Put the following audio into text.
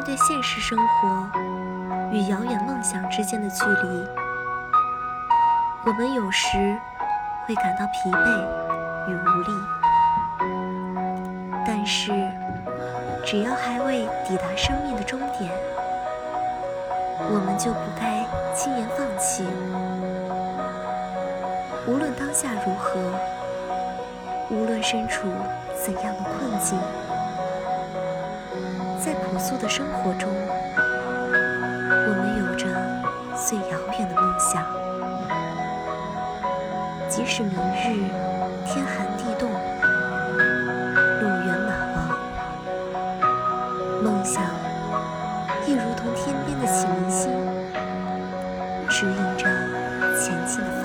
面对现实生活与遥远梦想之间的距离，我们有时会感到疲惫与无力。但是，只要还未抵达生命的终点，我们就不该轻言放弃。无论当下如何，无论身处怎样的困境。素的生活中，我们有着最遥远的梦想。即使明日天寒地冻，路远马亡，梦想亦如同天边的启明星，指引着前进的。